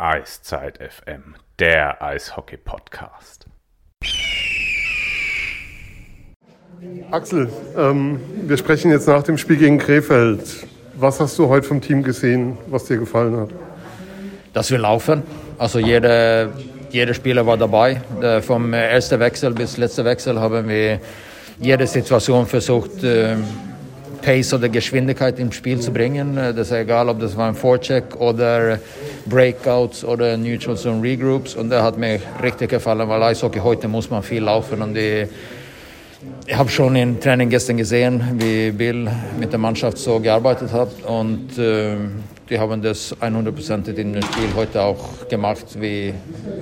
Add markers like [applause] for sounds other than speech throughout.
Eiszeit FM, der Eishockey-Podcast. Axel, ähm, wir sprechen jetzt nach dem Spiel gegen Krefeld. Was hast du heute vom Team gesehen, was dir gefallen hat? Dass wir laufen. Also jeder, jeder Spieler war dabei. Äh, vom ersten Wechsel bis letzten Wechsel haben wir jede Situation versucht, äh, Pace oder Geschwindigkeit im Spiel zu bringen. Äh, das ist egal, ob das war ein Forecheck oder Breakouts oder Neutral Zone Regroups. Und das hat mir richtig gefallen, weil Eishockey heute muss man viel laufen und die ich habe schon im Training gestern gesehen, wie Bill mit der Mannschaft so gearbeitet hat und äh, die haben das 100% in dem Spiel heute auch gemacht, wie,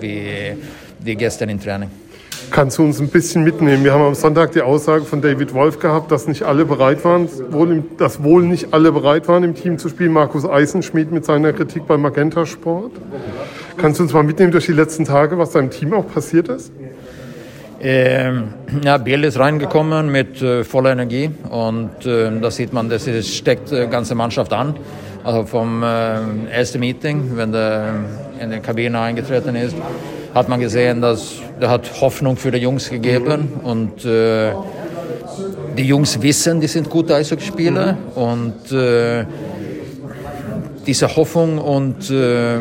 wie die gestern im Training. Kannst du uns ein bisschen mitnehmen? Wir haben am Sonntag die Aussage von David Wolf gehabt, dass nicht alle bereit waren, dass wohl nicht alle bereit waren, im Team zu spielen. Markus Eisenschmidt mit seiner Kritik bei Magenta Sport. Kannst du uns mal mitnehmen durch die letzten Tage, was da im Team auch passiert ist? Ähm, ja, Biel ist reingekommen mit äh, voller Energie und äh, da sieht man, das ist, steckt die ganze Mannschaft an. Also vom äh, ersten Meeting, wenn der in die Kabine eingetreten ist, hat man gesehen, dass der hat Hoffnung für die Jungs gegeben und äh, die Jungs wissen, die sind gute Eishockeyspieler und äh, diese Hoffnung und äh,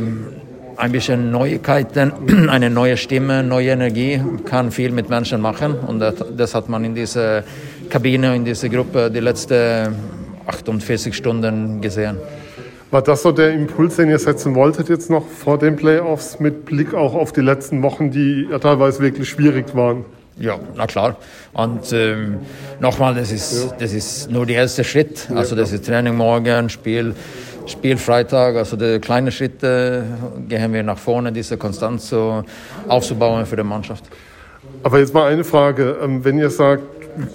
ein bisschen Neuigkeiten, [clears throat] eine neue Stimme, neue Energie kann viel mit Menschen machen und das, das hat man in dieser Kabine, in dieser Gruppe die letzten 48 Stunden gesehen. War das so der Impuls, den ihr setzen wolltet jetzt noch vor den Playoffs mit Blick auch auf die letzten Wochen, die ja teilweise wirklich schwierig waren? Ja, na klar. Und ähm, nochmal, das ist, das ist nur der erste Schritt. Also das ist Training morgen, Spiel, Spiel Freitag. Also die kleinen Schritte gehen wir nach vorne, diese Konstanz so aufzubauen für die Mannschaft. Aber jetzt mal eine Frage. Ähm, wenn ihr sagt,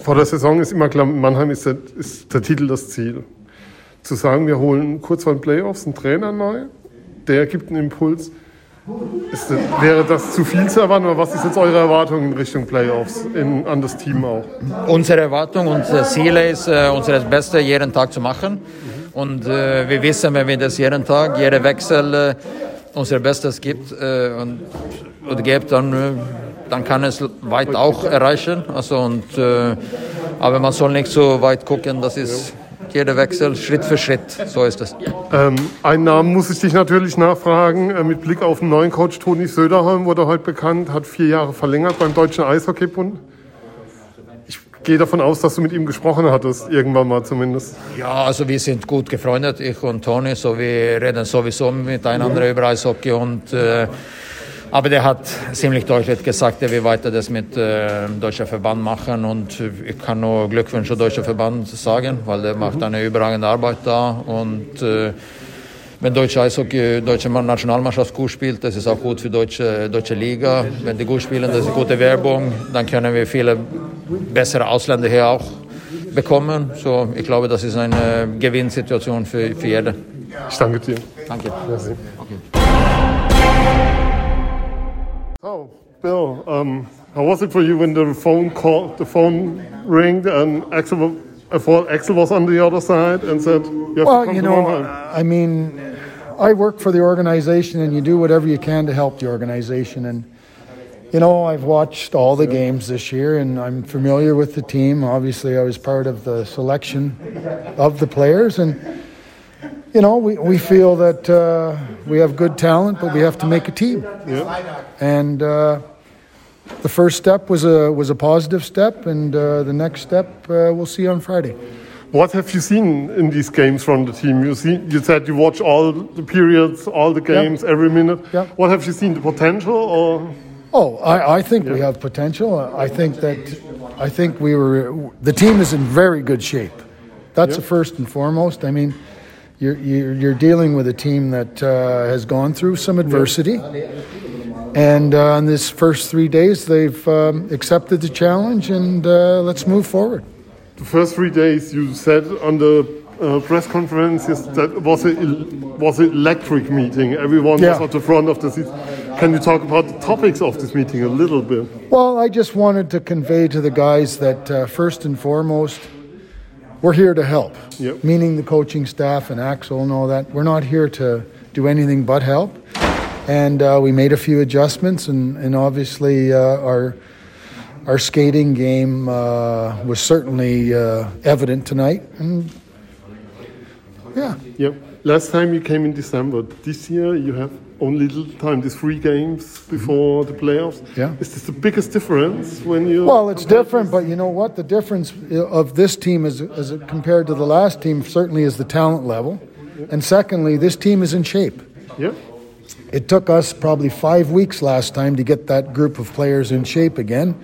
vor der Saison ist immer klar, Mannheim ist der, ist der Titel das Ziel zu sagen, wir holen kurz vor den Playoffs einen Trainer neu, der gibt einen Impuls. Ist, wäre das zu viel zu erwarten oder was ist jetzt eure Erwartung in Richtung Playoffs in, an das Team auch? Unsere Erwartung, unser Ziel ist, äh, unser Bestes jeden Tag zu machen. Und äh, wir wissen, wenn wir das jeden Tag, jeder Wechsel äh, unser Bestes gibt äh, und, und gibt, dann, äh, dann kann es weit auch erreichen. Also und, äh, aber man soll nicht so weit gucken, das ist jeder Wechsel Schritt für Schritt. So ist es. Ähm, einen Namen muss ich dich natürlich nachfragen. Äh, mit Blick auf den neuen Coach Toni Söderholm wurde heute bekannt, hat vier Jahre verlängert beim Deutschen Eishockeybund. Ich gehe davon aus, dass du mit ihm gesprochen hattest, irgendwann mal zumindest. Ja, also wir sind gut gefreundet, ich und Toni. So, wir reden sowieso miteinander über Eishockey und äh, aber der hat ziemlich deutlich gesagt, er will weiter das mit äh, dem deutschen Verband machen und ich kann nur Glückwünsche deutscher Verband sagen, weil der macht eine überragende Arbeit da und äh, wenn deutsche Eishockey, deutsche Nationalmannschaft gut spielt, das ist auch gut für deutsche deutsche Liga. Wenn die gut spielen, das ist gute Werbung, dann können wir viele bessere Ausländer hier auch bekommen. So, ich glaube, das ist eine Gewinnsituation für, für jeden. Ich danke dir. Danke. Merci. Oh, Bill, um, how was it for you when the phone call, the phone rang and Axel, I thought Axel was on the other side and said, you "Well, you know, I mean, I work for the organization, and you do whatever you can to help the organization." And you know, I've watched all the games this year, and I'm familiar with the team. Obviously, I was part of the selection of the players, and you know, we, we feel that uh, we have good talent, but we have to make a team. Yeah. And uh, the first step was a was a positive step, and uh, the next step uh, we'll see on Friday. What have you seen in these games from the team? You see, you said you watch all the periods, all the games, Yeah. every minute. Yeah. What have you seen? The potential, or Oh, I, I think we have potential. I think that I think we were the team is in very good shape. That's the first and foremost. I mean, you're you're, you're dealing with a team that uh, has gone through some adversity, and uh, in this first three days they've um, accepted the challenge, and uh, let's move forward. the first three days you said on the uh, press conference yes, that was a was an electric meeting. Everyone Yeah. was at the front of the seat. Can you talk about the topics of this meeting a little bit? Well, I just wanted to convey to the guys that uh, first and foremost, we're here to help. Yep. Meaning the coaching staff and Axel and all that. We're not here to do anything but help. and uh, we made a few adjustments, and, and obviously uh, our our skating game uh, was certainly uh, evident tonight. And yeah. Yep. Last time you came in December. This year you have only little time. These three games before the playoffs. Yeah. Is this the biggest difference when you? Well, it's different, but you know what? The difference of this team is, is compared to the last team certainly is the talent level, and secondly, this team is in shape. Yeah. It took us probably five weeks last time to get that group of players in shape again.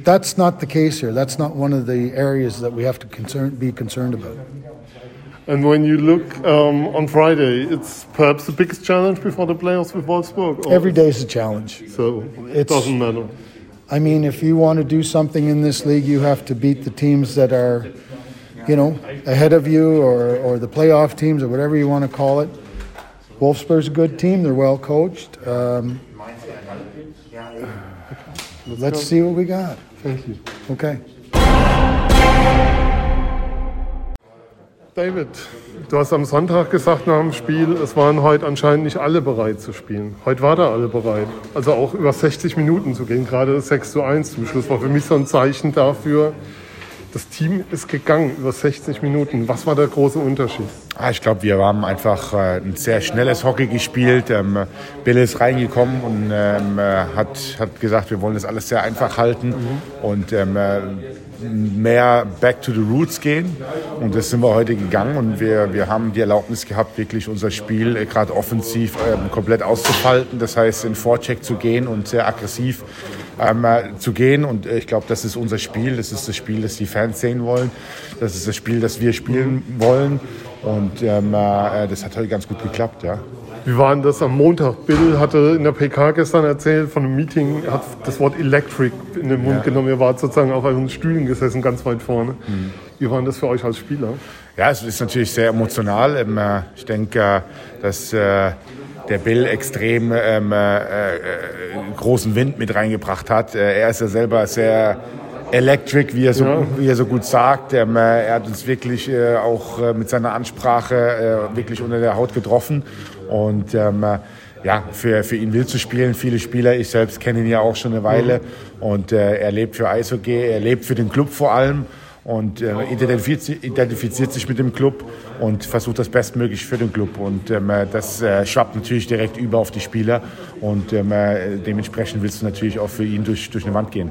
That's not the case here. That's not one of the areas that we have to concern, be concerned about. And when you look um, on Friday, it's perhaps the biggest challenge before the playoffs with Wolfsburg. or- Every day is a challenge. So it doesn't matter. I mean, if you want to do something in this league, you have to beat the teams that are, you know, ahead of you or, or the playoff teams or whatever you want to call it. Wolfsburg's a good team. They're well coached. Um, [sighs] let's see what we got. Thank you. Okay. David, du hast am Sonntag gesagt nach dem Spiel, es waren heute anscheinend nicht alle bereit zu spielen. Heute war da alle bereit. Also auch über 60 Minuten zu gehen. Gerade das 6 zu 1 zum Schluss war für mich so ein Zeichen dafür, das Team ist gegangen über 60 Minuten. Was war der große Unterschied? Ah, ich glaube, wir haben einfach äh, ein sehr schnelles Hockey gespielt. Ähm, Bill ist reingekommen und ähm, äh, hat, hat gesagt, wir wollen das alles sehr einfach halten und ähm, äh, mehr back to the roots gehen. Und das sind wir heute gegangen und wir, wir haben die Erlaubnis gehabt, wirklich unser Spiel äh, gerade offensiv ähm, komplett auszufalten. Das heißt, in Vorcheck zu gehen und sehr aggressiv ähm, äh, zu gehen. Und äh, ich glaube, das ist unser Spiel. Das ist das Spiel, das die Fans sehen wollen. Das ist das Spiel, das wir spielen wollen. Und ähm, äh, das hat heute ganz gut geklappt, ja. Wie war denn das am Montag? Bill hatte in der PK gestern erzählt von einem Meeting, hat das Wort Electric in den Mund Ja. genommen. Ihr wart sozusagen auf euren Stühlen gesessen, ganz weit vorne. Wie war denn das für euch als Spieler? Ja, es ist natürlich sehr emotional. Ähm, äh, Ich denke, äh, dass äh, der Bill extrem ähm, äh, äh, großen Wind mit reingebracht hat. Er ist ja selber sehr electric, wie er so, Ja. wie er so gut sagt. Ähm, äh, Er hat uns wirklich äh, auch äh, mit seiner Ansprache äh, wirklich unter der Haut getroffen. Und ähm, äh, ja, für, für ihn wild zu spielen, viele Spieler, ich selbst kenne ihn ja auch schon eine Weile. Und äh, er lebt für Eishockey, er lebt für den Club vor allem und äh, identifiziert, identifiziert sich mit dem Club und versucht das Bestmögliche für den Club. Und ähm, äh, das äh, schwappt natürlich direkt über auf die Spieler und ähm, äh, dementsprechend willst du natürlich auch für ihn durch, durch eine Wand gehen.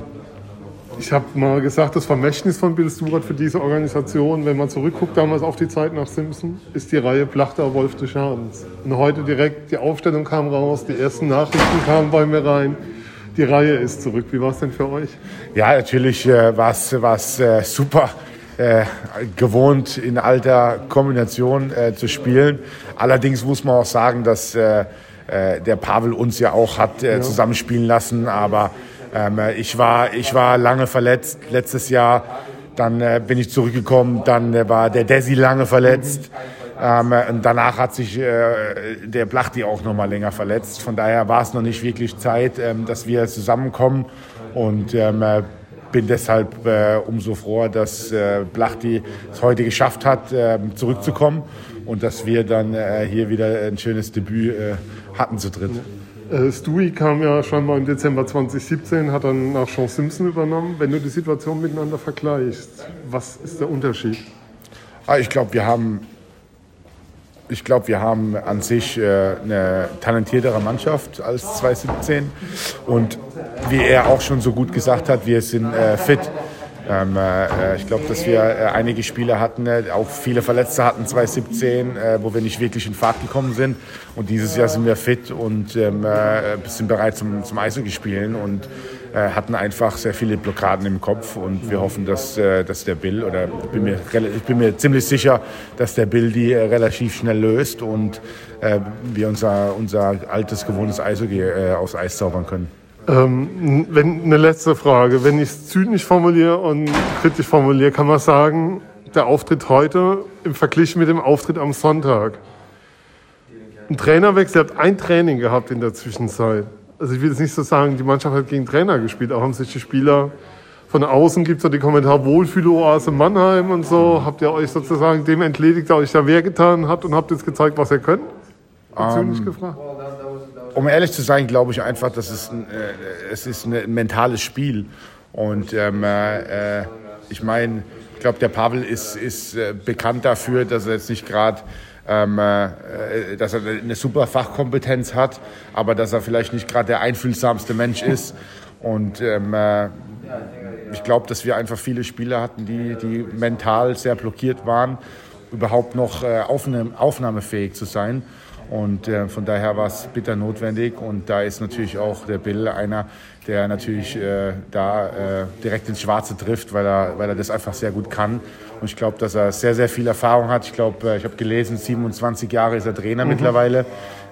Ich habe mal gesagt, das Vermächtnis von Bill Stewart für diese Organisation, wenn man zurückguckt damals auf die Zeit nach Simpson, ist die Reihe Plachter, Wolf des Schadens. Und heute direkt die Aufstellung kam raus, die ersten Nachrichten kamen bei mir rein. Die Reihe ist zurück. Wie war es denn für euch? Ja, natürlich äh, war es äh, super. Äh, gewohnt in alter Kombination äh, zu spielen. Allerdings muss man auch sagen, dass äh, äh, der Pavel uns ja auch hat äh, zusammenspielen lassen. Aber ähm, äh, ich, war, ich war lange verletzt letztes Jahr. Dann äh, bin ich zurückgekommen. Dann äh, war der Desi lange verletzt. Ähm, äh, und danach hat sich äh, der Blachti auch noch mal länger verletzt. Von daher war es noch nicht wirklich Zeit, ähm, dass wir zusammenkommen. Und ähm, äh, bin deshalb äh, umso froher, dass äh, Blachti es heute geschafft hat, äh, zurückzukommen und dass wir dann hier wieder ein schönes Debüt hatten zu dritt. Äh, Stewie kam ja schon mal im Dezember 2017, hat dann nach Sean Simpson übernommen. Wenn du die Situation miteinander vergleichst, was ist der Unterschied? Ah, ich glaube, wir haben, ich glaube, wir haben an sich äh, eine talentiertere Mannschaft als 2017 und wie er auch schon so gut gesagt hat, wir sind äh, fit. Ähm, äh, ich glaube, dass wir äh, einige Spieler hatten, äh, auch viele Verletzte hatten 2017, äh, wo wir nicht wirklich in Fahrt gekommen sind. Und dieses Jahr sind wir fit und ähm, äh, sind bereit zum, zum Eishockey spielen und äh, hatten einfach sehr viele Blockaden im Kopf. Und wir hoffen, dass, äh, dass der Bill, oder ich bin, mir, ich bin mir ziemlich sicher, dass der Bill die äh, relativ schnell löst und äh, wir unser, unser altes, gewohntes Eishockey äh, aufs Eis zaubern können. Ähm, wenn, eine letzte Frage. Wenn ich es zynisch formuliere und kritisch formuliere, kann man sagen, der Auftritt heute im Vergleich mit dem Auftritt am Sonntag. Ein Trainerwechsel, ihr habt ein Training gehabt in der Zwischenzeit. Also ich will jetzt nicht so sagen, die Mannschaft hat gegen Trainer gespielt, auch haben sich die Spieler von außen gibt es ja die Kommentare Wohlfühloase Mannheim und so. Habt ihr euch sozusagen dem entledigt, der euch da wer getan hat und habt jetzt gezeigt, was ihr könnt? Gefragt. um ehrlich zu sein, glaube ich einfach, dass es ein, äh, es ist ein mentales Spiel. Und ähm, äh, ich meine, ich glaube, der Pavel ist, ist äh, bekannt dafür, dass er jetzt nicht gerade ähm, äh, dass er eine super Fachkompetenz hat, aber dass er vielleicht nicht gerade der einfühlsamste Mensch ist. Und ähm, äh, ich glaube, dass wir einfach viele Spieler hatten, die, die mental sehr blockiert waren, überhaupt noch äh, aufnahme, aufnahmefähig zu sein. Und äh, von daher war es bitter notwendig. Und da ist natürlich auch der Bill einer, der natürlich äh, da äh, direkt ins Schwarze trifft, weil er, weil er das einfach sehr gut kann. Und ich glaube, dass er sehr, sehr viel Erfahrung hat. Ich glaube, äh, ich habe gelesen, 27 Jahre ist er Trainer mhm. mittlerweile.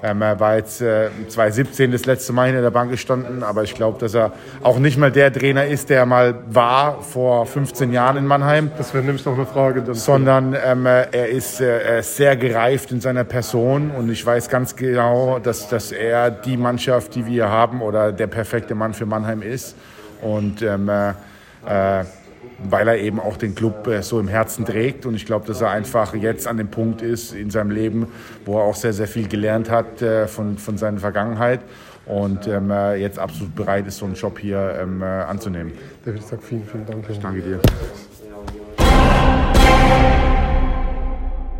Ähm, er war jetzt äh, 2017 das letzte Mal hinter der Bank gestanden, aber ich glaube, dass er auch nicht mal der Trainer ist, der mal war vor 15 Jahren in Mannheim. Das wäre nämlich noch eine Frage. Sondern ähm, er, ist, äh, er ist sehr gereift in seiner Person und ich weiß ganz genau, dass, dass er die Mannschaft, die wir haben oder der perfekte Mann für Mannheim ist. Und ähm, äh, äh weil er eben auch den Club äh, so im Herzen trägt. Und ich glaube, dass er einfach jetzt an dem Punkt ist in seinem Leben, wo er auch sehr, sehr viel gelernt hat äh, von, von seiner Vergangenheit und ähm, äh, jetzt absolut bereit ist, so einen Job hier ähm, anzunehmen. David, ich sage vielen, vielen Dank. Ich danke dir.